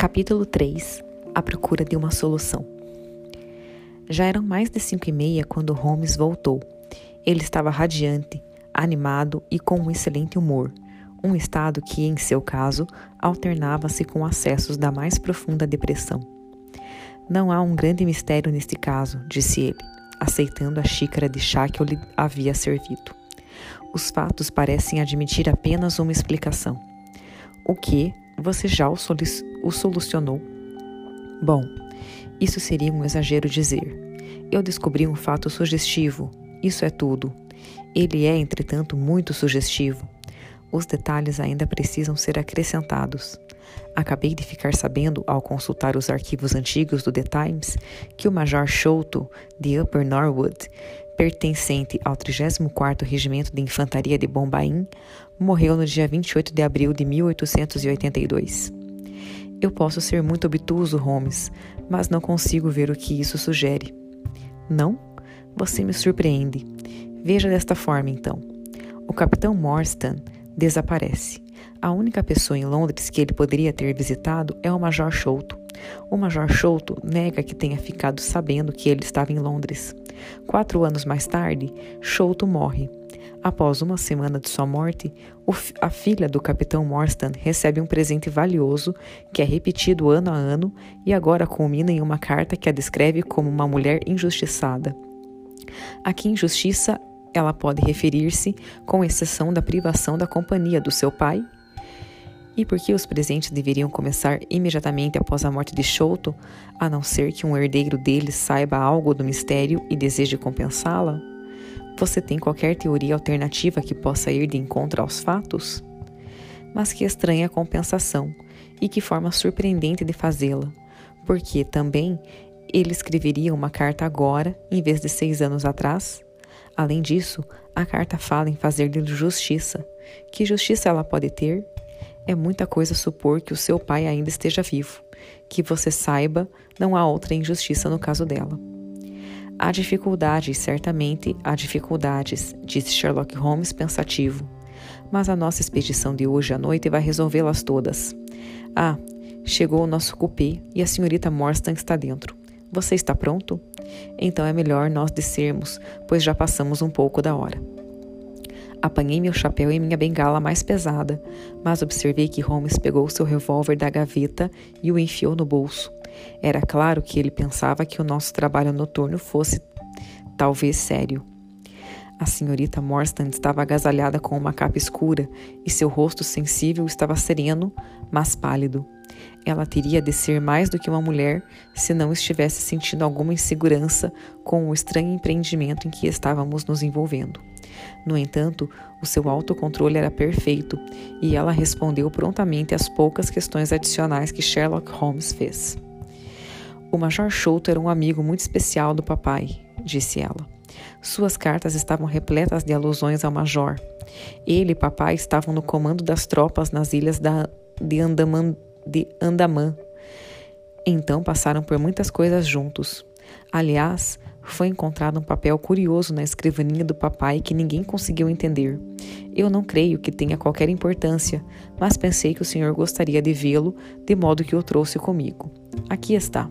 Capítulo 3 A procura de uma solução. Já eram mais de cinco e meia quando Holmes voltou. Ele estava radiante, animado e com um excelente humor, um estado que, em seu caso, alternava-se com acessos da mais profunda depressão. Não há um grande mistério neste caso, disse ele, aceitando a xícara de chá que eu lhe havia servido. Os fatos parecem admitir apenas uma explicação. O que você já o, o solucionou? Bom, isso seria um exagero dizer. Eu descobri um fato sugestivo. Isso é tudo. Ele é, entretanto, muito sugestivo. Os detalhes ainda precisam ser acrescentados. Acabei de ficar sabendo, ao consultar os arquivos antigos do The Times, que o Major Sholto, de Upper Norwood, pertencente ao 34º Regimento de Infantaria de Bombaim, morreu no dia 28 de abril de 1882. Eu posso ser muito obtuso, Holmes, mas não consigo ver o que isso sugere. Não? Você me surpreende. Veja desta forma, então. O capitão Morstan desaparece. A única pessoa em Londres que ele poderia ter visitado é o Major Sholto. O Major Sholto nega que tenha ficado sabendo que ele estava em Londres. Quatro anos mais tarde, Sholto morre. Após uma semana de sua morte, a filha do capitão Morstan recebe um presente valioso que é repetido ano a ano e agora culmina em uma carta que a descreve como uma mulher injustiçada. A que injustiça ela pode referir-se, com exceção da privação da companhia do seu pai e por que os presentes deveriam começar imediatamente após a morte de Sholto, a não ser que um herdeiro deles saiba algo do mistério e deseje compensá-la? Você tem qualquer teoria alternativa que possa ir de encontro aos fatos? Mas que estranha compensação, e que forma surpreendente de fazê-la, porque também ele escreveria uma carta agora em vez de seis anos atrás? Além disso, a carta fala em fazer-lhe justiça. Que justiça ela pode ter? É muita coisa supor que o seu pai ainda esteja vivo. Que você saiba, não há outra injustiça no caso dela. Há dificuldades, certamente há dificuldades, disse Sherlock Holmes pensativo. Mas a nossa expedição de hoje à noite vai resolvê-las todas. Ah, chegou o nosso cupê e a senhorita Morstan está dentro. Você está pronto? Então é melhor nós descermos, pois já passamos um pouco da hora. Apanhei meu chapéu e minha bengala mais pesada, mas observei que Holmes pegou seu revólver da gaveta e o enfiou no bolso. Era claro que ele pensava que o nosso trabalho noturno fosse talvez sério. A senhorita Morstan estava agasalhada com uma capa escura e seu rosto sensível estava sereno, mas pálido. Ela teria de ser mais do que uma mulher se não estivesse sentindo alguma insegurança com o estranho empreendimento em que estávamos nos envolvendo. No entanto, o seu autocontrole era perfeito e ela respondeu prontamente às poucas questões adicionais que Sherlock Holmes fez. O Major Sholto era um amigo muito especial do papai, disse ela. Suas cartas estavam repletas de alusões ao Major. Ele e papai estavam no comando das tropas nas ilhas da, de, Andaman, de Andaman. Então passaram por muitas coisas juntos. Aliás, foi encontrado um papel curioso na escrivaninha do papai que ninguém conseguiu entender. Eu não creio que tenha qualquer importância, mas pensei que o senhor gostaria de vê-lo, de modo que o trouxe comigo. Aqui está.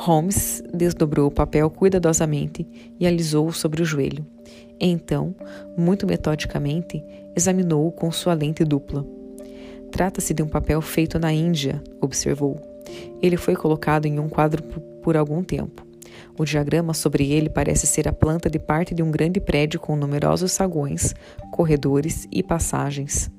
Holmes desdobrou o papel cuidadosamente e alisou-o sobre o joelho. Então, muito metodicamente, examinou-o com sua lente dupla. Trata-se de um papel feito na Índia, observou. Ele foi colocado em um quadro por algum tempo. O diagrama sobre ele parece ser a planta de parte de um grande prédio com numerosos saguões, corredores e passagens.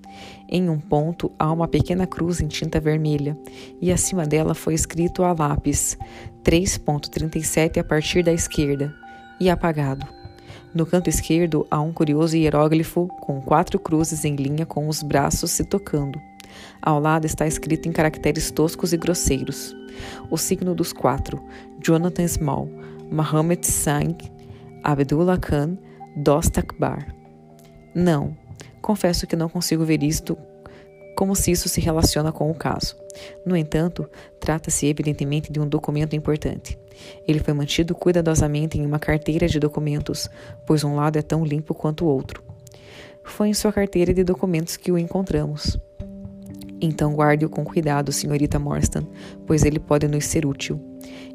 Em um ponto há uma pequena cruz em tinta vermelha e acima dela foi escrito a lápis 3.37 a partir da esquerda e apagado. No canto esquerdo há um curioso hieróglifo com quatro cruzes em linha com os braços se tocando. Ao lado está escrito em caracteres toscos e grosseiros: o signo dos quatro, Jonathan Small, Mohammed Singh, Abdullah Khan, Dostakbar. Não, confesso que não consigo ver isto como se isso se relaciona com o caso. No entanto, trata-se evidentemente de um documento importante. Ele foi mantido cuidadosamente em uma carteira de documentos, pois um lado é tão limpo quanto o outro. Foi em sua carteira de documentos que o encontramos. Então guarde-o com cuidado, senhorita Morstan, pois ele pode nos ser útil.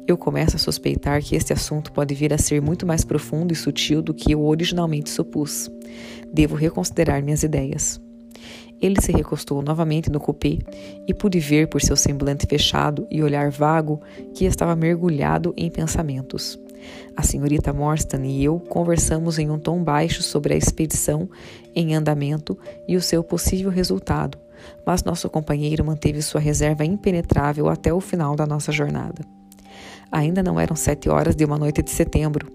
Eu começo a suspeitar que este assunto pode vir a ser muito mais profundo e sutil do que eu originalmente supus. Devo reconsiderar minhas ideias. Ele se recostou novamente no cupê e pude ver por seu semblante fechado e olhar vago que estava mergulhado em pensamentos. A senhorita Morstan e eu conversamos em um tom baixo sobre a expedição em andamento e o seu possível resultado, mas nosso companheiro manteve sua reserva impenetrável até o final da nossa jornada. Ainda não eram sete horas de uma noite de setembro,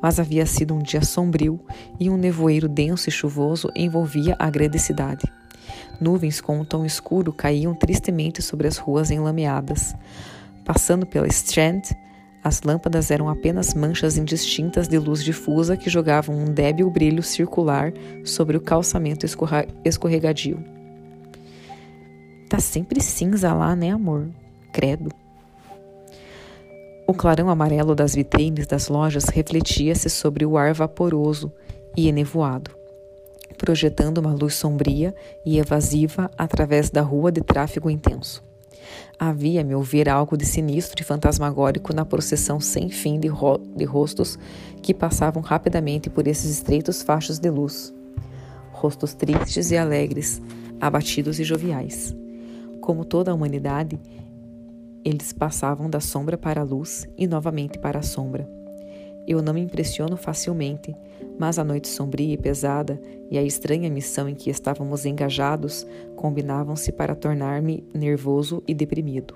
mas havia sido um dia sombrio e um nevoeiro denso e chuvoso envolvia a grande cidade. Nuvens com um tom escuro caíam tristemente sobre as ruas enlameadas. Passando pela Strand, as lâmpadas eram apenas manchas indistintas de luz difusa que jogavam um débil brilho circular sobre o calçamento escorregadio. Tá sempre cinza lá, né, amor? Credo. O clarão amarelo das vitrines das lojas refletia-se sobre o ar vaporoso e enevoado, projetando uma luz sombria e evasiva através da rua de tráfego intenso. Havia, a meu ver, algo de sinistro e fantasmagórico na procissão sem fim de, ro de rostos que passavam rapidamente por esses estreitos fachos de luz. Rostos tristes e alegres, abatidos e joviais. Como toda a humanidade, eles passavam da sombra para a luz e novamente para a sombra. Eu não me impressiono facilmente, mas a noite sombria e pesada e a estranha missão em que estávamos engajados combinavam-se para tornar-me nervoso e deprimido.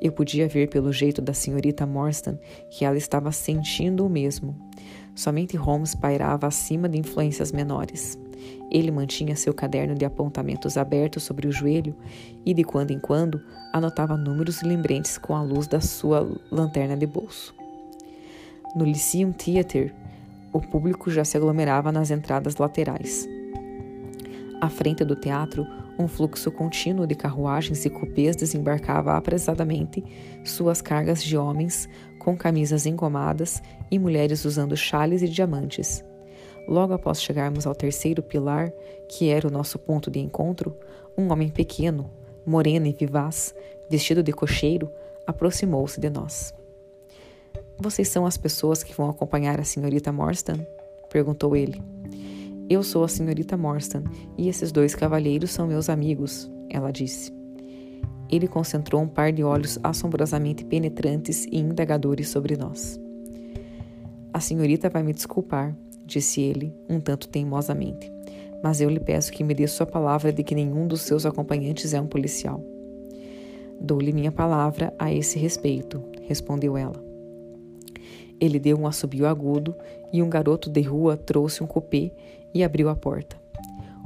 Eu podia ver pelo jeito da senhorita Morstan que ela estava sentindo o mesmo. Somente Holmes pairava acima de influências menores. Ele mantinha seu caderno de apontamentos aberto sobre o joelho e, de quando em quando, anotava números lembretes com a luz da sua lanterna de bolso. No Lyceum Theatre, o público já se aglomerava nas entradas laterais. À frente do teatro, um fluxo contínuo de carruagens e cupês desembarcava apressadamente suas cargas de homens com camisas engomadas e mulheres usando chales e diamantes. Logo após chegarmos ao terceiro pilar, que era o nosso ponto de encontro, um homem pequeno, moreno e vivaz, vestido de cocheiro, aproximou-se de nós. Vocês são as pessoas que vão acompanhar a senhorita Morstan? perguntou ele. Eu sou a senhorita Morstan e esses dois cavalheiros são meus amigos, ela disse. Ele concentrou um par de olhos assombrosamente penetrantes e indagadores sobre nós. A senhorita vai me desculpar, disse ele, um tanto teimosamente, mas eu lhe peço que me dê sua palavra de que nenhum dos seus acompanhantes é um policial. Dou-lhe minha palavra a esse respeito, respondeu ela. Ele deu um assobio agudo e um garoto de rua trouxe um cupê e abriu a porta.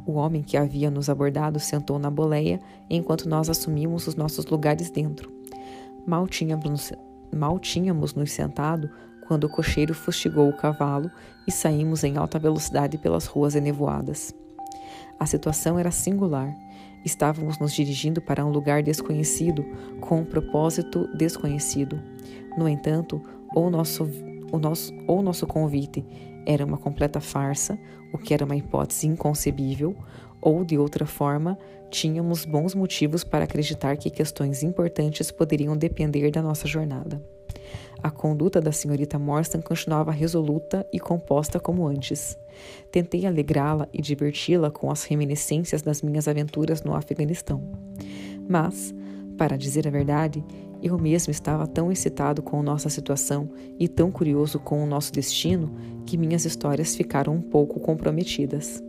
O homem que havia nos abordado sentou na boleia enquanto nós assumimos os nossos lugares dentro. Mal tínhamos, mal tínhamos nos sentado quando o cocheiro fustigou o cavalo e saímos em alta velocidade pelas ruas enevoadas. A situação era singular. Estávamos nos dirigindo para um lugar desconhecido, com um propósito desconhecido. No entanto, ou nosso, o nosso, ou nosso convite era uma completa farsa, o que era uma hipótese inconcebível, ou de outra forma, tínhamos bons motivos para acreditar que questões importantes poderiam depender da nossa jornada. A conduta da senhorita Morstan continuava resoluta e composta como antes. Tentei alegrá-la e diverti-la com as reminiscências das minhas aventuras no Afeganistão. Mas, para dizer a verdade, eu mesmo estava tão excitado com nossa situação e tão curioso com o nosso destino que minhas histórias ficaram um pouco comprometidas.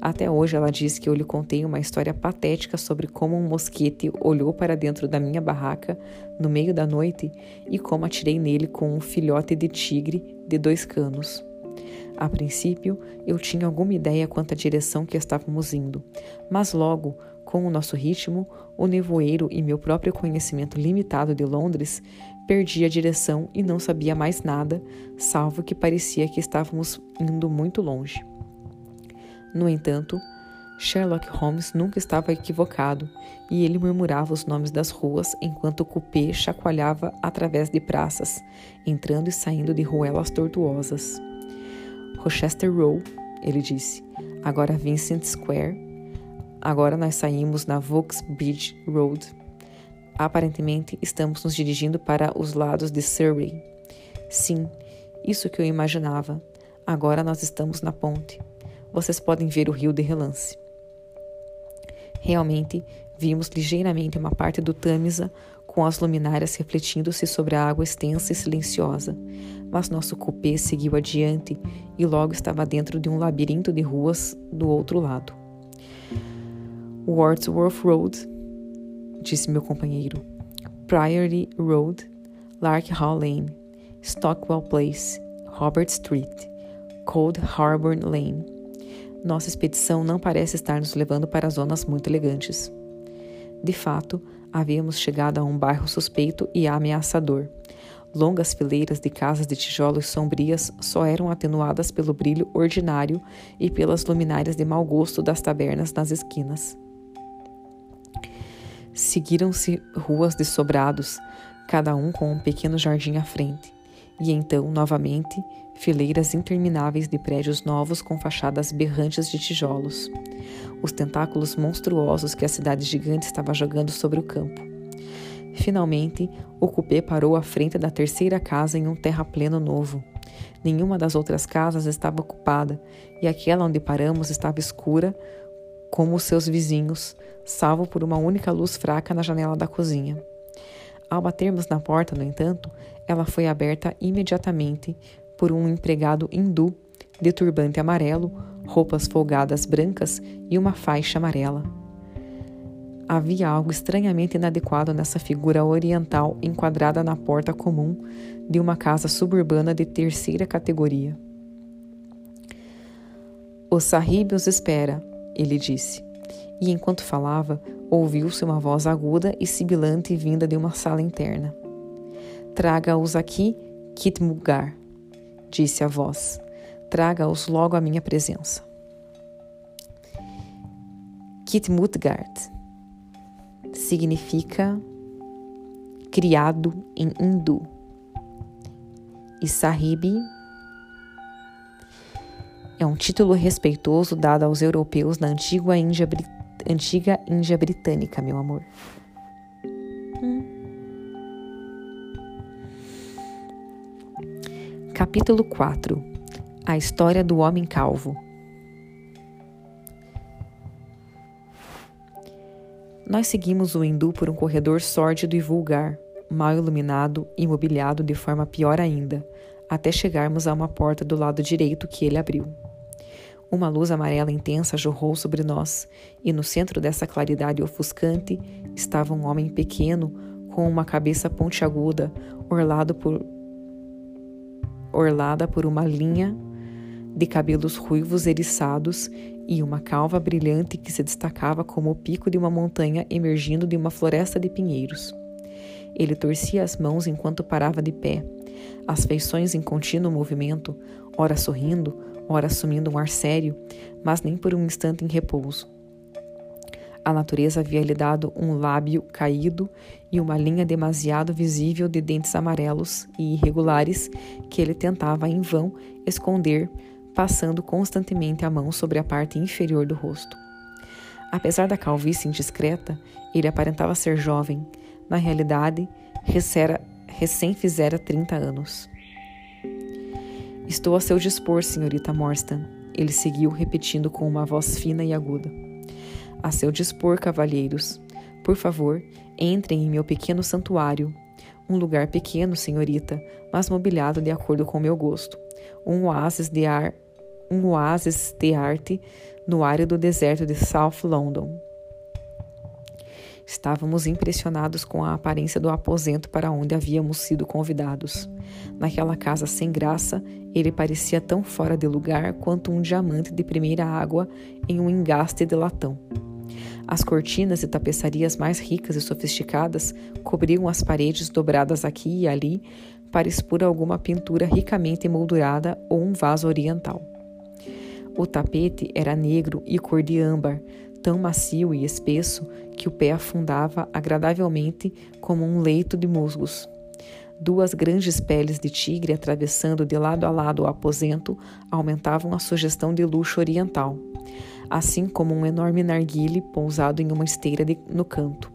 Até hoje ela diz que eu lhe contei uma história patética sobre como um mosquete olhou para dentro da minha barraca no meio da noite e como atirei nele com um filhote de tigre de dois canos. A princípio, eu tinha alguma ideia quanto à direção que estávamos indo, mas logo, com o nosso ritmo, o nevoeiro e meu próprio conhecimento limitado de Londres, perdi a direção e não sabia mais nada, salvo que parecia que estávamos indo muito longe. No entanto, Sherlock Holmes nunca estava equivocado e ele murmurava os nomes das ruas enquanto o cupê chacoalhava através de praças, entrando e saindo de ruelas tortuosas. Rochester Row, ele disse, agora Vincent Square, Agora nós saímos na Vauxbridge Road. Aparentemente, estamos nos dirigindo para os lados de Surrey. Sim, isso que eu imaginava. Agora nós estamos na ponte. Vocês podem ver o rio de relance. Realmente, vimos ligeiramente uma parte do Tâmisa com as luminárias refletindo-se sobre a água extensa e silenciosa. Mas nosso cupê seguiu adiante e logo estava dentro de um labirinto de ruas do outro lado. Wordsworth Road, disse meu companheiro. Priory Road, Lark Hall Lane, Stockwell Place, Robert Street, Cold Harbour Lane. Nossa expedição não parece estar nos levando para zonas muito elegantes. De fato, havíamos chegado a um bairro suspeito e ameaçador. Longas fileiras de casas de tijolos sombrias só eram atenuadas pelo brilho ordinário e pelas luminárias de mau gosto das tabernas nas esquinas. Seguiram-se ruas de sobrados, cada um com um pequeno jardim à frente, e então, novamente, fileiras intermináveis de prédios novos com fachadas berrantes de tijolos os tentáculos monstruosos que a cidade gigante estava jogando sobre o campo. Finalmente, o cupê parou à frente da terceira casa em um terrapleno novo. Nenhuma das outras casas estava ocupada e aquela onde paramos estava escura, como os seus vizinhos, salvo por uma única luz fraca na janela da cozinha. Ao batermos na porta, no entanto, ela foi aberta imediatamente por um empregado hindu de turbante amarelo, roupas folgadas brancas e uma faixa amarela. Havia algo estranhamente inadequado nessa figura oriental enquadrada na porta comum de uma casa suburbana de terceira categoria. O Sahib os espera, ele disse. E enquanto falava, ouviu-se uma voz aguda e sibilante vinda de uma sala interna. Traga-os aqui, Kitmugar, disse a voz traga-os logo à minha presença. Kitmutgard significa criado em hindu. E Sahib é um título respeitoso dado aos europeus na antiga Índia, antiga Índia britânica, meu amor. Hum. Capítulo 4 a história do homem calvo. Nós seguimos o hindu por um corredor sórdido e vulgar, mal iluminado e mobiliado de forma pior ainda, até chegarmos a uma porta do lado direito que ele abriu. Uma luz amarela intensa jorrou sobre nós, e no centro dessa claridade ofuscante estava um homem pequeno com uma cabeça pontiaguda, orlado por orlada por uma linha de cabelos ruivos eriçados e uma calva brilhante que se destacava como o pico de uma montanha emergindo de uma floresta de pinheiros. Ele torcia as mãos enquanto parava de pé, as feições em contínuo movimento, ora sorrindo, ora assumindo um ar sério, mas nem por um instante em repouso. A natureza havia lhe dado um lábio caído e uma linha demasiado visível de dentes amarelos e irregulares que ele tentava em vão esconder passando constantemente a mão sobre a parte inferior do rosto. Apesar da calvície indiscreta, ele aparentava ser jovem. Na realidade, recém fizera 30 anos. Estou a seu dispor, senhorita Morstan, ele seguiu repetindo com uma voz fina e aguda. A seu dispor, cavalheiros. Por favor, entrem em meu pequeno santuário. Um lugar pequeno, senhorita, mas mobiliado de acordo com meu gosto. Um oásis de ar um oásis de arte no árido deserto de South London. Estávamos impressionados com a aparência do aposento para onde havíamos sido convidados. Naquela casa sem graça, ele parecia tão fora de lugar quanto um diamante de primeira água em um engaste de latão. As cortinas e tapeçarias mais ricas e sofisticadas cobriam as paredes dobradas aqui e ali para expor alguma pintura ricamente emoldurada ou um vaso oriental. O tapete era negro e cor de âmbar, tão macio e espesso que o pé afundava agradavelmente como um leito de musgos. Duas grandes peles de tigre atravessando de lado a lado o aposento aumentavam a sugestão de luxo oriental. assim como um enorme narguile pousado em uma esteira de, no canto.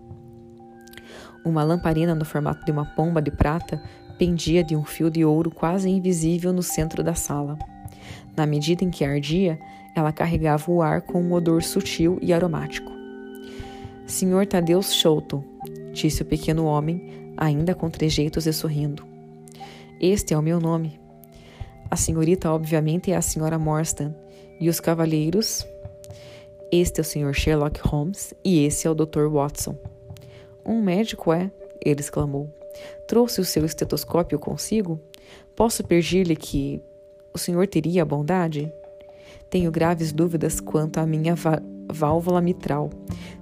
Uma lamparina no formato de uma pomba de prata pendia de um fio de ouro quase invisível no centro da sala. Na medida em que ardia, ela carregava o ar com um odor sutil e aromático. Senhor Tadeus Sholto, disse o pequeno homem, ainda com trejeitos e sorrindo. Este é o meu nome. A senhorita, obviamente, é a senhora Morstan, e os cavalheiros. Este é o senhor Sherlock Holmes e esse é o Dr. Watson. Um médico é? Ele exclamou. Trouxe o seu estetoscópio consigo? Posso pedir-lhe que o senhor teria a bondade? Tenho graves dúvidas quanto à minha válvula mitral.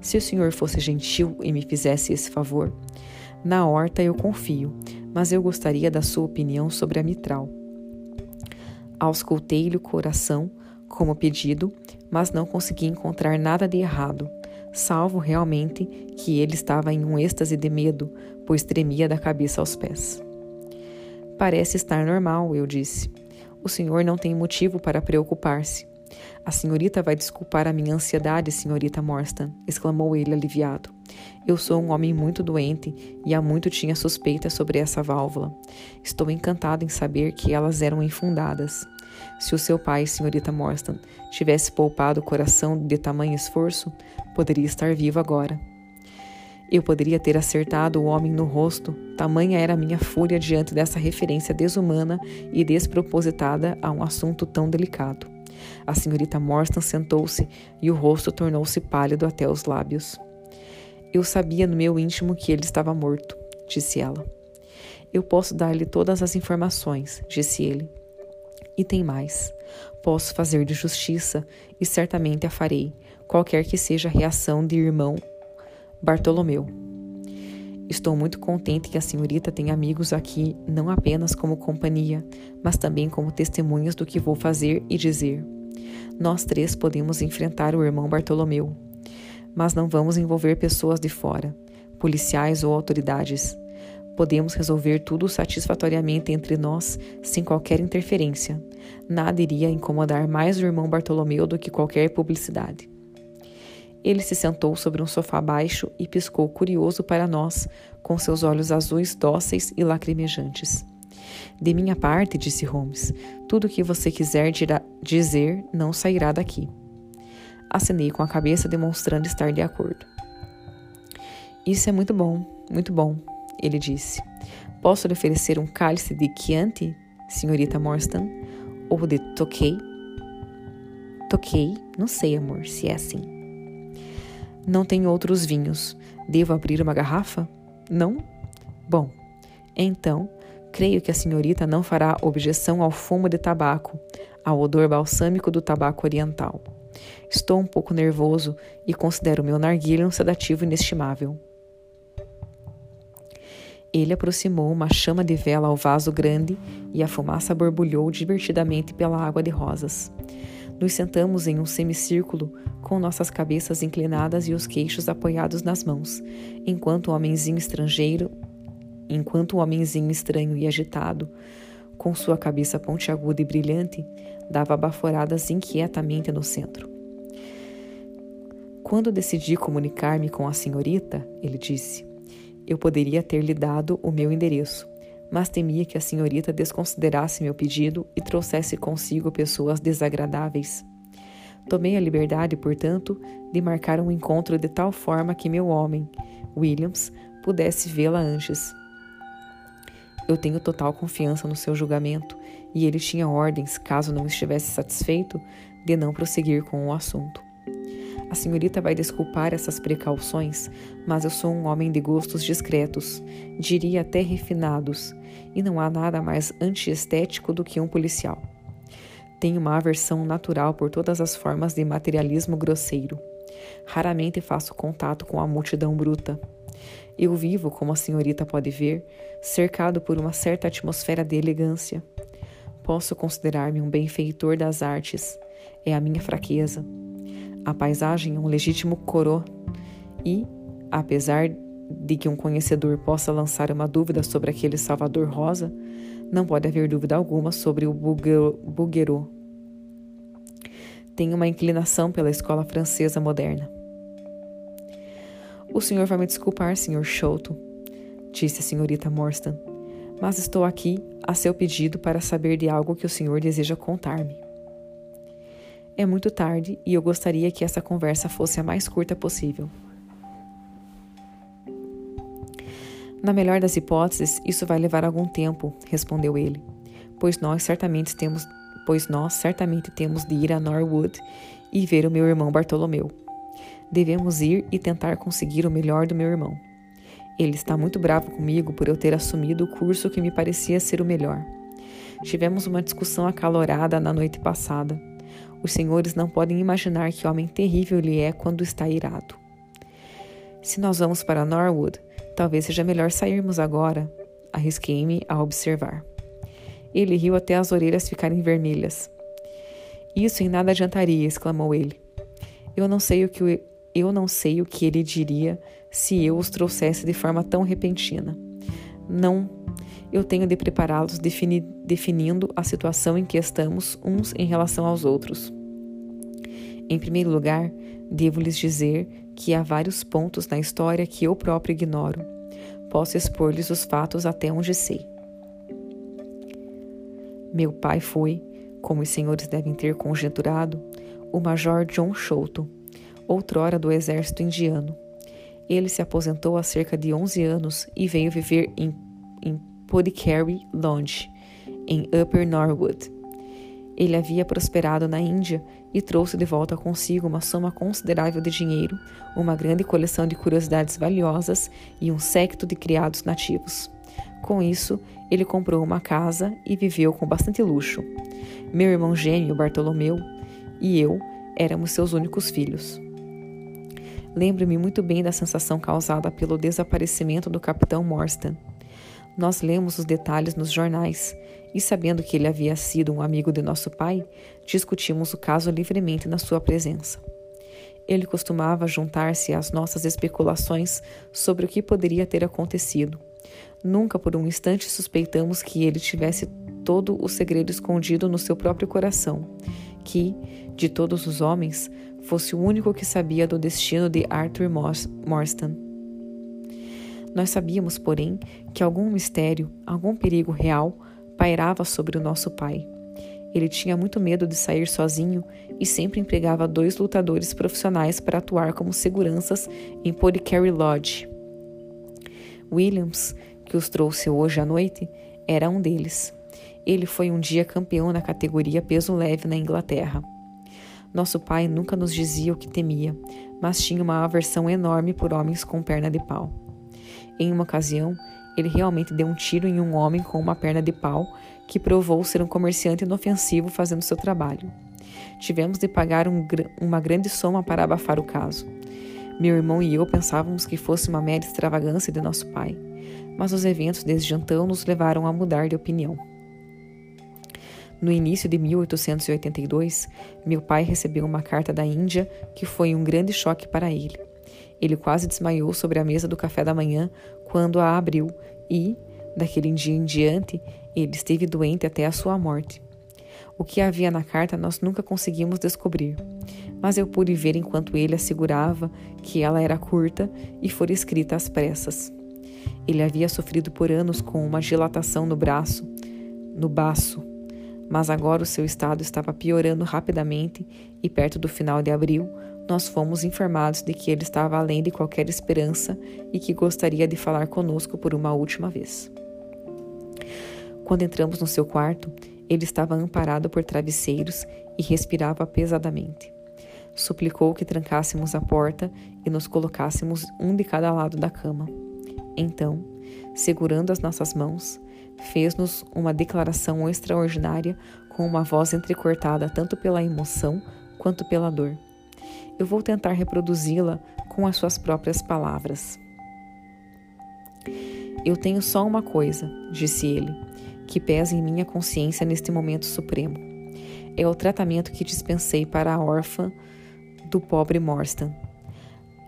Se o senhor fosse gentil e me fizesse esse favor. Na horta eu confio, mas eu gostaria da sua opinião sobre a mitral. Auscultei-lhe o coração, como pedido, mas não consegui encontrar nada de errado, salvo realmente que ele estava em um êxtase de medo, pois tremia da cabeça aos pés. Parece estar normal, eu disse. O senhor não tem motivo para preocupar-se. A senhorita vai desculpar a minha ansiedade, senhorita Morstan, exclamou ele aliviado. Eu sou um homem muito doente e há muito tinha suspeita sobre essa válvula. Estou encantado em saber que elas eram infundadas. Se o seu pai, senhorita Morstan, tivesse poupado o coração de tamanho esforço, poderia estar vivo agora. Eu poderia ter acertado o homem no rosto, tamanha era minha fúria diante dessa referência desumana e despropositada a um assunto tão delicado. A senhorita Morstan sentou-se e o rosto tornou-se pálido até os lábios. Eu sabia no meu íntimo que ele estava morto, disse ela. Eu posso dar-lhe todas as informações, disse ele. E tem mais. Posso fazer de justiça, e certamente a farei, qualquer que seja a reação de irmão Bartolomeu. Estou muito contente que a senhorita tenha amigos aqui, não apenas como companhia, mas também como testemunhas do que vou fazer e dizer. Nós três podemos enfrentar o irmão Bartolomeu, mas não vamos envolver pessoas de fora, policiais ou autoridades. Podemos resolver tudo satisfatoriamente entre nós, sem qualquer interferência. Nada iria incomodar mais o irmão Bartolomeu do que qualquer publicidade. Ele se sentou sobre um sofá baixo e piscou curioso para nós, com seus olhos azuis dóceis e lacrimejantes. De minha parte, disse Holmes, tudo o que você quiser dizer não sairá daqui. Acenei com a cabeça, demonstrando estar de acordo. Isso é muito bom, muito bom, ele disse. Posso lhe oferecer um cálice de Chianti, senhorita Morstan? Ou de Tokay? Tokay? Não sei, amor, se é assim. Não tenho outros vinhos. Devo abrir uma garrafa? Não? Bom, então, creio que a senhorita não fará objeção ao fumo de tabaco, ao odor balsâmico do tabaco oriental. Estou um pouco nervoso e considero meu narguilha um sedativo inestimável. Ele aproximou uma chama de vela ao vaso grande e a fumaça borbulhou divertidamente pela água de rosas. Nos sentamos em um semicírculo, com nossas cabeças inclinadas e os queixos apoiados nas mãos, enquanto o homenzinho estrangeiro, enquanto o homenzinho estranho e agitado, com sua cabeça pontiaguda e brilhante, dava baforadas inquietamente no centro. Quando decidi comunicar-me com a senhorita, ele disse, eu poderia ter lhe dado o meu endereço, mas temia que a senhorita desconsiderasse meu pedido e trouxesse consigo pessoas desagradáveis. Tomei a liberdade, portanto, de marcar um encontro de tal forma que meu homem, Williams, pudesse vê-la antes. Eu tenho total confiança no seu julgamento e ele tinha ordens, caso não estivesse satisfeito, de não prosseguir com o assunto. A senhorita vai desculpar essas precauções, mas eu sou um homem de gostos discretos, diria até refinados, e não há nada mais antiestético do que um policial. Tenho uma aversão natural por todas as formas de materialismo grosseiro. Raramente faço contato com a multidão bruta. Eu vivo, como a senhorita pode ver, cercado por uma certa atmosfera de elegância. Posso considerar-me um benfeitor das artes. É a minha fraqueza. A paisagem é um legítimo coro e, apesar de que um conhecedor possa lançar uma dúvida sobre aquele Salvador Rosa, não pode haver dúvida alguma sobre o Bouguereau. Tenho uma inclinação pela escola francesa moderna. O senhor vai me desculpar, senhor Chouto, disse a senhorita Morstan, mas estou aqui a seu pedido para saber de algo que o senhor deseja contar-me. É muito tarde e eu gostaria que essa conversa fosse a mais curta possível. Na melhor das hipóteses, isso vai levar algum tempo, respondeu ele, pois nós certamente temos, pois nós certamente temos de ir a Norwood e ver o meu irmão Bartolomeu. Devemos ir e tentar conseguir o melhor do meu irmão. Ele está muito bravo comigo por eu ter assumido o curso que me parecia ser o melhor. Tivemos uma discussão acalorada na noite passada. Os senhores não podem imaginar que homem terrível ele é quando está irado. Se nós vamos para Norwood, Talvez seja melhor sairmos agora, arrisquei-me a observar. Ele riu até as orelhas ficarem vermelhas. Isso em nada adiantaria, exclamou ele. Eu não sei o que eu não sei o que ele diria se eu os trouxesse de forma tão repentina. Não, eu tenho de prepará-los defini definindo a situação em que estamos uns em relação aos outros. Em primeiro lugar, devo lhes dizer que há vários pontos na história que eu próprio ignoro. Posso expor-lhes os fatos até onde sei. Meu pai foi, como os senhores devem ter conjecturado, o Major John Sholto, outrora do exército indiano. Ele se aposentou há cerca de 11 anos e veio viver em, em Lodge, em Upper Norwood. Ele havia prosperado na Índia e trouxe de volta consigo uma soma considerável de dinheiro, uma grande coleção de curiosidades valiosas e um séquito de criados nativos. Com isso, ele comprou uma casa e viveu com bastante luxo. Meu irmão gêmeo, Bartolomeu, e eu éramos seus únicos filhos. Lembro-me muito bem da sensação causada pelo desaparecimento do capitão Morstan. Nós lemos os detalhes nos jornais e, sabendo que ele havia sido um amigo de nosso pai, discutimos o caso livremente na sua presença. Ele costumava juntar-se às nossas especulações sobre o que poderia ter acontecido. Nunca por um instante suspeitamos que ele tivesse todo o segredo escondido no seu próprio coração, que, de todos os homens, fosse o único que sabia do destino de Arthur Morstan. Nós sabíamos, porém, que algum mistério, algum perigo real pairava sobre o nosso pai. Ele tinha muito medo de sair sozinho e sempre empregava dois lutadores profissionais para atuar como seguranças em Podycarry Lodge. Williams, que os trouxe hoje à noite, era um deles. Ele foi um dia campeão na categoria peso leve na Inglaterra. Nosso pai nunca nos dizia o que temia, mas tinha uma aversão enorme por homens com perna de pau. Em uma ocasião, ele realmente deu um tiro em um homem com uma perna de pau que provou ser um comerciante inofensivo fazendo seu trabalho. Tivemos de pagar um, uma grande soma para abafar o caso. Meu irmão e eu pensávamos que fosse uma mera extravagância de nosso pai, mas os eventos desde então nos levaram a mudar de opinião. No início de 1882, meu pai recebeu uma carta da Índia que foi um grande choque para ele. Ele quase desmaiou sobre a mesa do café da manhã quando a abriu e, daquele dia em diante, ele esteve doente até a sua morte. O que havia na carta nós nunca conseguimos descobrir, mas eu pude ver enquanto ele assegurava que ela era curta e fora escrita às pressas. Ele havia sofrido por anos com uma dilatação no braço, no baço, mas agora o seu estado estava piorando rapidamente e perto do final de abril nós fomos informados de que ele estava além de qualquer esperança e que gostaria de falar conosco por uma última vez. Quando entramos no seu quarto, ele estava amparado por travesseiros e respirava pesadamente. Suplicou que trancássemos a porta e nos colocássemos um de cada lado da cama. Então, segurando as nossas mãos, fez-nos uma declaração extraordinária com uma voz entrecortada tanto pela emoção quanto pela dor. Eu vou tentar reproduzi-la com as suas próprias palavras. Eu tenho só uma coisa, disse ele, que pesa em minha consciência neste momento supremo. É o tratamento que dispensei para a órfã do pobre Morstan.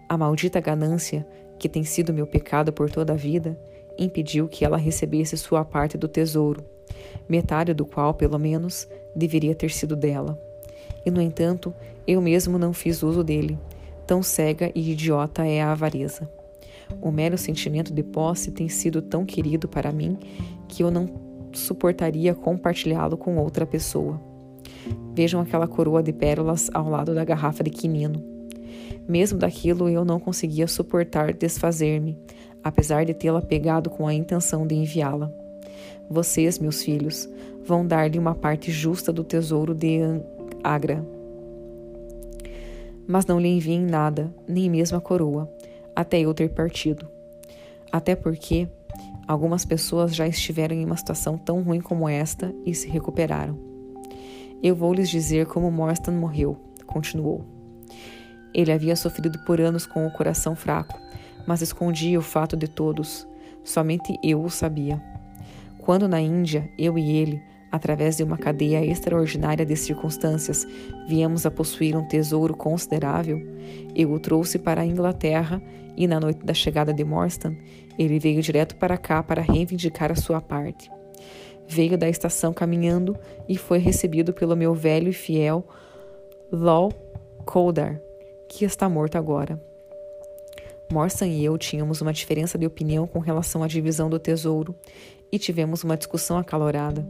A maldita ganância, que tem sido meu pecado por toda a vida, impediu que ela recebesse sua parte do tesouro, metade do qual, pelo menos, deveria ter sido dela. E, no entanto, eu mesmo não fiz uso dele. Tão cega e idiota é a avareza. O mero sentimento de posse tem sido tão querido para mim que eu não suportaria compartilhá-lo com outra pessoa. Vejam aquela coroa de pérolas ao lado da garrafa de quinino. Mesmo daquilo eu não conseguia suportar desfazer-me, apesar de tê-la pegado com a intenção de enviá-la. Vocês, meus filhos, vão dar-lhe uma parte justa do tesouro de Agra. Mas não lhe enviem nada, nem mesmo a coroa, até eu ter partido. Até porque algumas pessoas já estiveram em uma situação tão ruim como esta e se recuperaram. Eu vou lhes dizer como Morstan morreu, continuou. Ele havia sofrido por anos com o coração fraco, mas escondia o fato de todos. Somente eu o sabia. Quando na Índia, eu e ele, através de uma cadeia extraordinária de circunstâncias, viemos a possuir um tesouro considerável, eu o trouxe para a Inglaterra e, na noite da chegada de Morstan, ele veio direto para cá para reivindicar a sua parte. Veio da estação caminhando e foi recebido pelo meu velho e fiel Law Koldar, que está morto agora. Morsan e eu tínhamos uma diferença de opinião com relação à divisão do tesouro e tivemos uma discussão acalorada.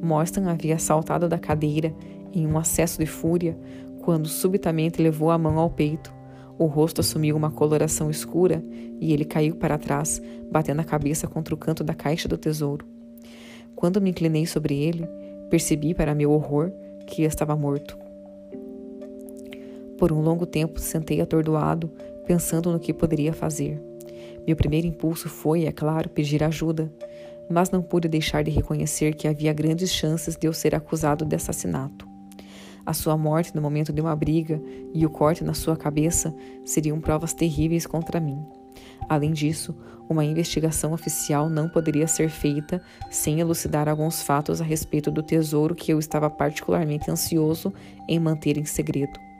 Morstan havia saltado da cadeira em um acesso de fúria quando subitamente levou a mão ao peito. O rosto assumiu uma coloração escura e ele caiu para trás, batendo a cabeça contra o canto da caixa do tesouro. Quando me inclinei sobre ele, percebi, para meu horror, que estava morto. Por um longo tempo sentei atordoado, pensando no que poderia fazer. Meu primeiro impulso foi, é claro, pedir ajuda mas não pude deixar de reconhecer que havia grandes chances de eu ser acusado de assassinato. A sua morte no momento de uma briga e o corte na sua cabeça seriam provas terríveis contra mim. Além disso, uma investigação oficial não poderia ser feita sem elucidar alguns fatos a respeito do tesouro que eu estava particularmente ansioso em manter em segredo.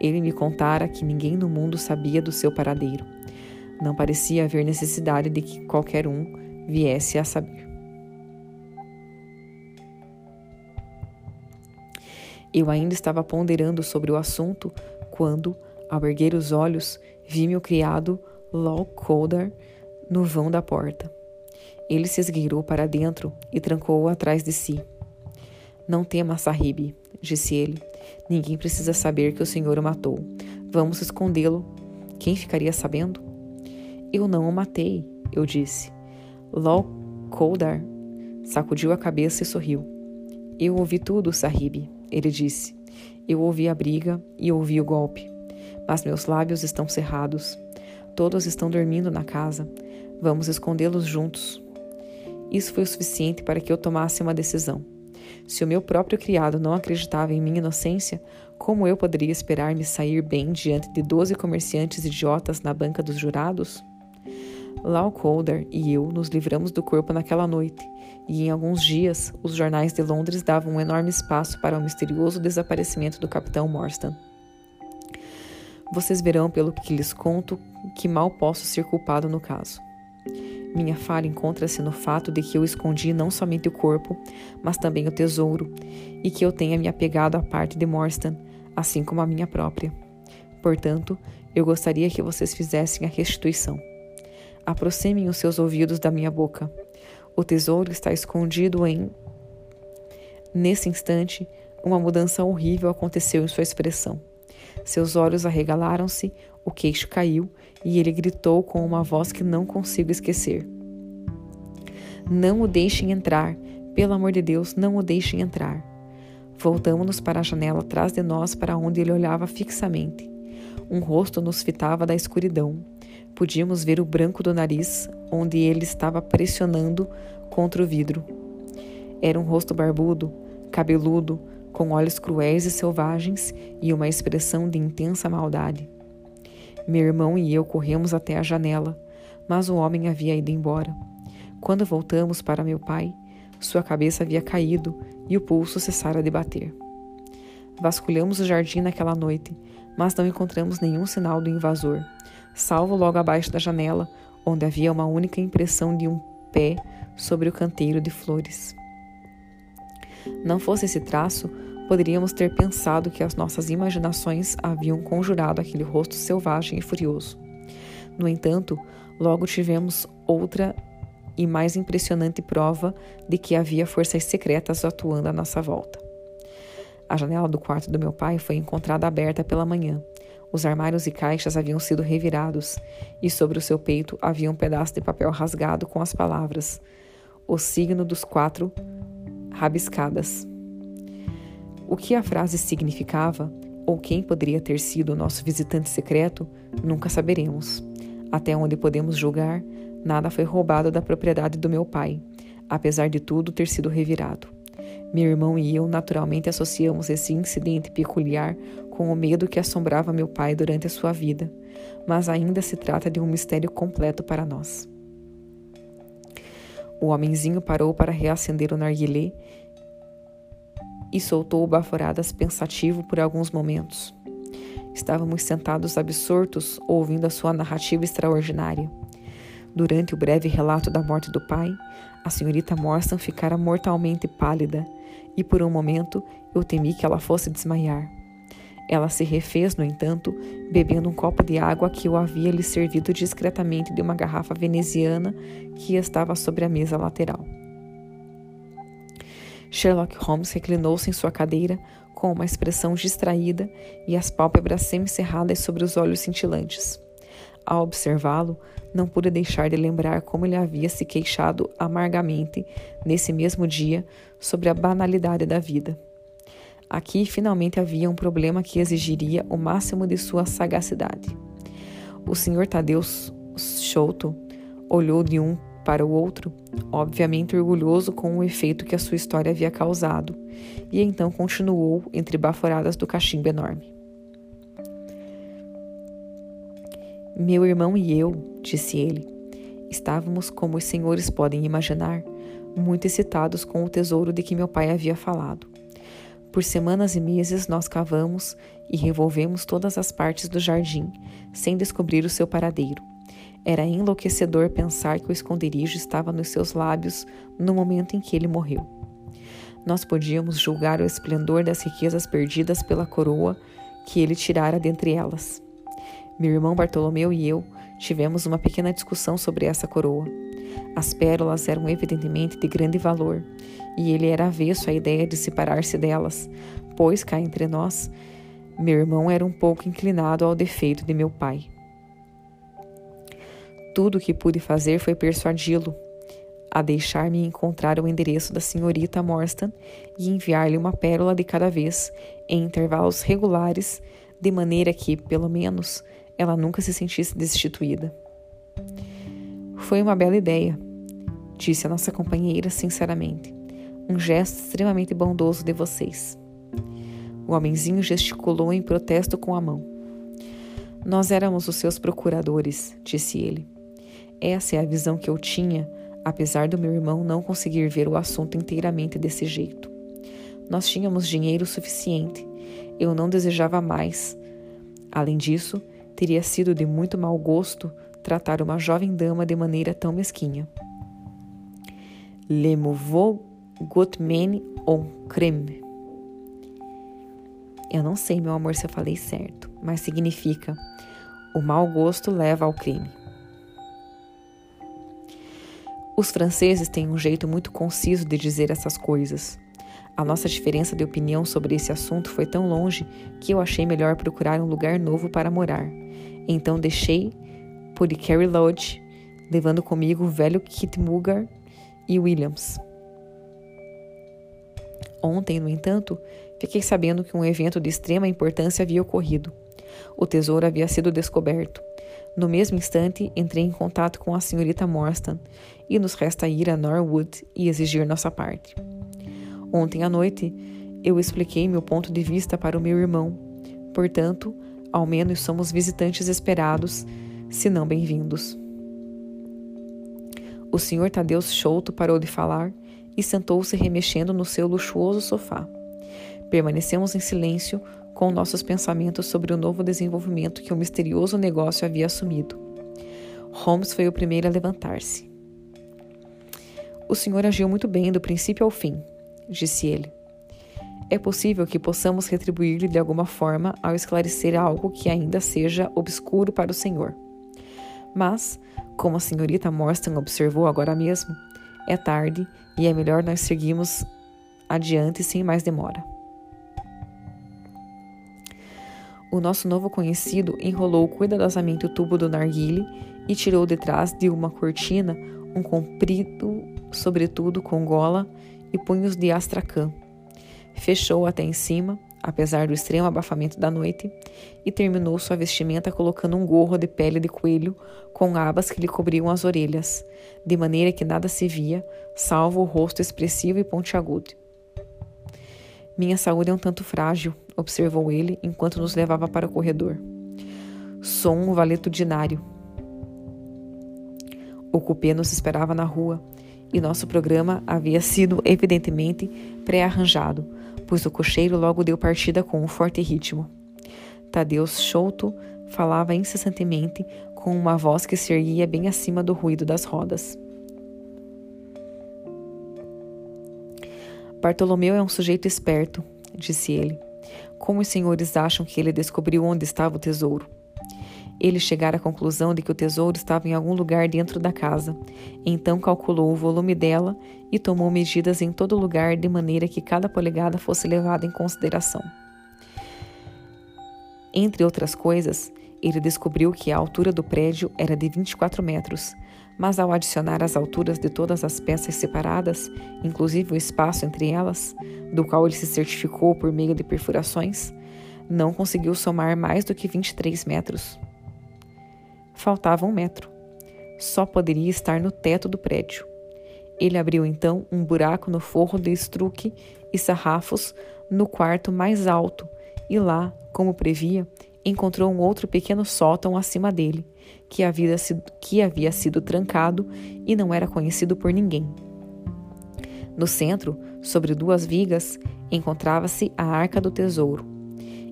Ele me contara que ninguém no mundo sabia do seu paradeiro. Não parecia haver necessidade de que qualquer um viesse a saber. Eu ainda estava ponderando sobre o assunto quando, ao erguer os olhos, vi meu criado Law Koldar no vão da porta. Ele se esgueirou para dentro e trancou-o atrás de si. Não tema, Sahib, disse ele. Ninguém precisa saber que o senhor o matou. Vamos escondê-lo. Quem ficaria sabendo? Eu não o matei, eu disse. Lal Koldar sacudiu a cabeça e sorriu. Eu ouvi tudo, Sahib, ele disse. Eu ouvi a briga e ouvi o golpe. Mas meus lábios estão cerrados. Todos estão dormindo na casa. Vamos escondê-los juntos. Isso foi o suficiente para que eu tomasse uma decisão. Se o meu próprio criado não acreditava em minha inocência, como eu poderia esperar me sair bem diante de doze comerciantes idiotas na banca dos jurados? Lau Calder e eu nos livramos do corpo naquela noite, e em alguns dias os jornais de Londres davam um enorme espaço para o misterioso desaparecimento do capitão Morstan. Vocês verão pelo que lhes conto que mal posso ser culpado no caso. Minha falha encontra-se no fato de que eu escondi não somente o corpo, mas também o tesouro, e que eu tenha me apegado à parte de Morstan, assim como à minha própria. Portanto, eu gostaria que vocês fizessem a restituição. Aproximem os seus ouvidos da minha boca. O tesouro está escondido em. Nesse instante, uma mudança horrível aconteceu em sua expressão. Seus olhos arregalaram-se, o queixo caiu e ele gritou com uma voz que não consigo esquecer: Não o deixem entrar, pelo amor de Deus, não o deixem entrar. Voltamos-nos para a janela atrás de nós, para onde ele olhava fixamente. Um rosto nos fitava da escuridão. Podíamos ver o branco do nariz, onde ele estava pressionando contra o vidro. Era um rosto barbudo, cabeludo, com olhos cruéis e selvagens e uma expressão de intensa maldade. Meu irmão e eu corremos até a janela, mas o homem havia ido embora. Quando voltamos para meu pai, sua cabeça havia caído e o pulso cessara de bater. Vasculhamos o jardim naquela noite, mas não encontramos nenhum sinal do invasor salvo logo abaixo da janela, onde havia uma única impressão de um pé sobre o canteiro de flores. Não fosse esse traço, poderíamos ter pensado que as nossas imaginações haviam conjurado aquele rosto selvagem e furioso. No entanto, logo tivemos outra e mais impressionante prova de que havia forças secretas atuando à nossa volta. A janela do quarto do meu pai foi encontrada aberta pela manhã. Os armários e caixas haviam sido revirados, e sobre o seu peito havia um pedaço de papel rasgado com as palavras: O signo dos quatro rabiscadas. O que a frase significava, ou quem poderia ter sido o nosso visitante secreto, nunca saberemos. Até onde podemos julgar, nada foi roubado da propriedade do meu pai, apesar de tudo ter sido revirado. Meu irmão e eu naturalmente associamos esse incidente peculiar com o medo que assombrava meu pai durante a sua vida, mas ainda se trata de um mistério completo para nós. O homenzinho parou para reacender o narguilé e soltou baforadas pensativo por alguns momentos. Estávamos sentados absortos, ouvindo a sua narrativa extraordinária. Durante o breve relato da morte do pai, a senhorita Morstan ficara mortalmente pálida e por um momento eu temi que ela fosse desmaiar. Ela se refez, no entanto, bebendo um copo de água que eu havia lhe servido discretamente de uma garrafa veneziana que estava sobre a mesa lateral. Sherlock Holmes reclinou-se em sua cadeira com uma expressão distraída e as pálpebras semicerradas sobre os olhos cintilantes. Ao observá-lo, não pude deixar de lembrar como ele havia se queixado amargamente, nesse mesmo dia, sobre a banalidade da vida. Aqui finalmente havia um problema que exigiria o máximo de sua sagacidade. O Sr. Tadeu Souto olhou de um para o outro, obviamente orgulhoso com o efeito que a sua história havia causado, e então continuou entre baforadas do cachimbo enorme. Meu irmão e eu, disse ele, estávamos, como os senhores podem imaginar, muito excitados com o tesouro de que meu pai havia falado. Por semanas e meses nós cavamos e revolvemos todas as partes do jardim, sem descobrir o seu paradeiro era enlouquecedor pensar que o esconderijo estava nos seus lábios no momento em que ele morreu. Nós podíamos julgar o esplendor das riquezas perdidas pela coroa que ele tirara dentre elas. Meu irmão Bartolomeu e eu tivemos uma pequena discussão sobre essa coroa. As pérolas eram evidentemente de grande valor, e ele era avesso à ideia de separar-se delas, pois cá entre nós, meu irmão era um pouco inclinado ao defeito de meu pai. Tudo o que pude fazer foi persuadi-lo a deixar-me encontrar o endereço da senhorita Morstan e enviar-lhe uma pérola de cada vez, em intervalos regulares, de maneira que, pelo menos, ela nunca se sentisse destituída. Foi uma bela ideia, disse a nossa companheira sinceramente. Um gesto extremamente bondoso de vocês. O homenzinho gesticulou em protesto com a mão. Nós éramos os seus procuradores, disse ele. Essa é a visão que eu tinha, apesar do meu irmão não conseguir ver o assunto inteiramente desse jeito. Nós tínhamos dinheiro suficiente. Eu não desejava mais. Além disso, teria sido de muito mau gosto tratar uma jovem dama de maneira tão mesquinha. Le mouvou gotmen on creme. Eu não sei, meu amor, se eu falei certo, mas significa o mau gosto leva ao crime. Os franceses têm um jeito muito conciso de dizer essas coisas. A nossa diferença de opinião sobre esse assunto foi tão longe que eu achei melhor procurar um lugar novo para morar. Então deixei Carrie Lodge, levando comigo o velho Kit Mugar e Williams. Ontem, no entanto, fiquei sabendo que um evento de extrema importância havia ocorrido. O tesouro havia sido descoberto. No mesmo instante, entrei em contato com a senhorita Morstan e nos resta ir a Norwood e exigir nossa parte. Ontem à noite, eu expliquei meu ponto de vista para o meu irmão. Portanto, ao menos somos visitantes esperados, se não bem-vindos. O senhor Tadeu Chouto parou de falar e sentou-se remexendo no seu luxuoso sofá. Permanecemos em silêncio com nossos pensamentos sobre o novo desenvolvimento que o misterioso negócio havia assumido. Holmes foi o primeiro a levantar-se. O senhor agiu muito bem do princípio ao fim, disse ele. é possível que possamos retribuir-lhe de alguma forma ao esclarecer algo que ainda seja obscuro para o Senhor. Mas, como a senhorita Morstan observou agora mesmo, é tarde e é melhor nós seguirmos adiante sem mais demora. O nosso novo conhecido enrolou cuidadosamente o tubo do narguile e tirou de trás de uma cortina um comprido sobretudo com gola e punhos de astracã. Fechou até em cima, apesar do extremo abafamento da noite, e terminou sua vestimenta colocando um gorro de pele de coelho com abas que lhe cobriam as orelhas, de maneira que nada se via, salvo o rosto expressivo e pontiagudo. Minha saúde é um tanto frágil, observou ele enquanto nos levava para o corredor. Sou um valetudinário. O cupê nos esperava na rua e nosso programa havia sido evidentemente pré-arranjado, pois o cocheiro logo deu partida com um forte ritmo. Tadeus Chouto falava incessantemente com uma voz que se erguia bem acima do ruído das rodas. Bartolomeu é um sujeito esperto, disse ele. Como os senhores acham que ele descobriu onde estava o tesouro? Ele chegara à conclusão de que o tesouro estava em algum lugar dentro da casa. Então calculou o volume dela e tomou medidas em todo lugar de maneira que cada polegada fosse levada em consideração. Entre outras coisas, ele descobriu que a altura do prédio era de 24 metros, mas ao adicionar as alturas de todas as peças separadas, inclusive o espaço entre elas, do qual ele se certificou por meio de perfurações, não conseguiu somar mais do que 23 metros. Faltava um metro. Só poderia estar no teto do prédio. Ele abriu então um buraco no forro de estruque e sarrafos no quarto mais alto e lá, como previa, encontrou um outro pequeno sótão acima dele, que havia sido, que havia sido trancado e não era conhecido por ninguém. No centro, sobre duas vigas, encontrava-se a arca do tesouro.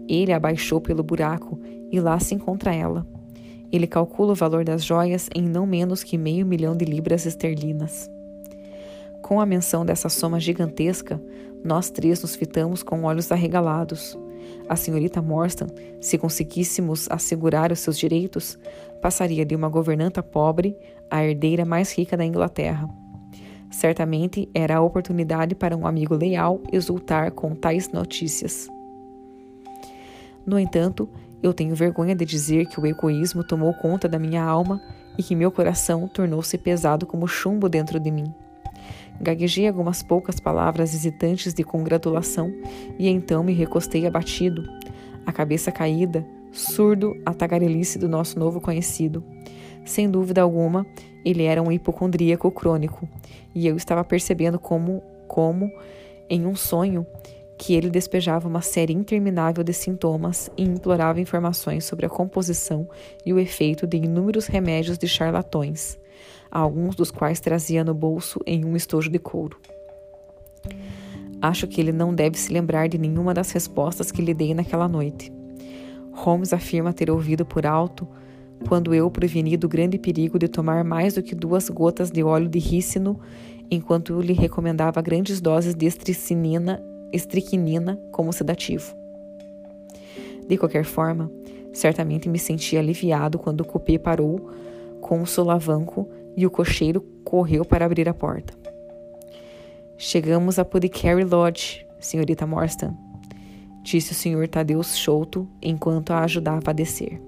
Ele abaixou pelo buraco e lá se encontra ela. Ele calcula o valor das joias em não menos que meio milhão de libras esterlinas. Com a menção dessa soma gigantesca, nós três nos fitamos com olhos arregalados. A senhorita Morstan, se conseguíssemos assegurar os seus direitos, passaria de uma governanta pobre à herdeira mais rica da Inglaterra. Certamente era a oportunidade para um amigo leal exultar com tais notícias. No entanto, eu tenho vergonha de dizer que o egoísmo tomou conta da minha alma e que meu coração tornou-se pesado como chumbo dentro de mim. Gaguejei algumas poucas palavras hesitantes de congratulação e então me recostei abatido, a cabeça caída, surdo à tagarelice do nosso novo conhecido. Sem dúvida alguma, ele era um hipocondríaco crônico, e eu estava percebendo como, como, em um sonho, que ele despejava uma série interminável de sintomas e implorava informações sobre a composição e o efeito de inúmeros remédios de charlatões, alguns dos quais trazia no bolso em um estojo de couro. Acho que ele não deve se lembrar de nenhuma das respostas que lhe dei naquela noite. Holmes afirma ter ouvido por alto quando eu preveni do grande perigo de tomar mais do que duas gotas de óleo de rícino enquanto lhe recomendava grandes doses de estricinina estricnina como sedativo. De qualquer forma, certamente me senti aliviado quando o cupê parou com um solavanco e o cocheiro correu para abrir a porta. Chegamos a Puddicary Lodge, senhorita Morstan, disse o senhor Tadeus Chouto enquanto a ajudava a descer.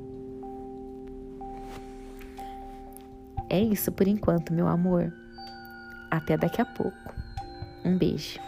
É isso por enquanto, meu amor. Até daqui a pouco. Um beijo.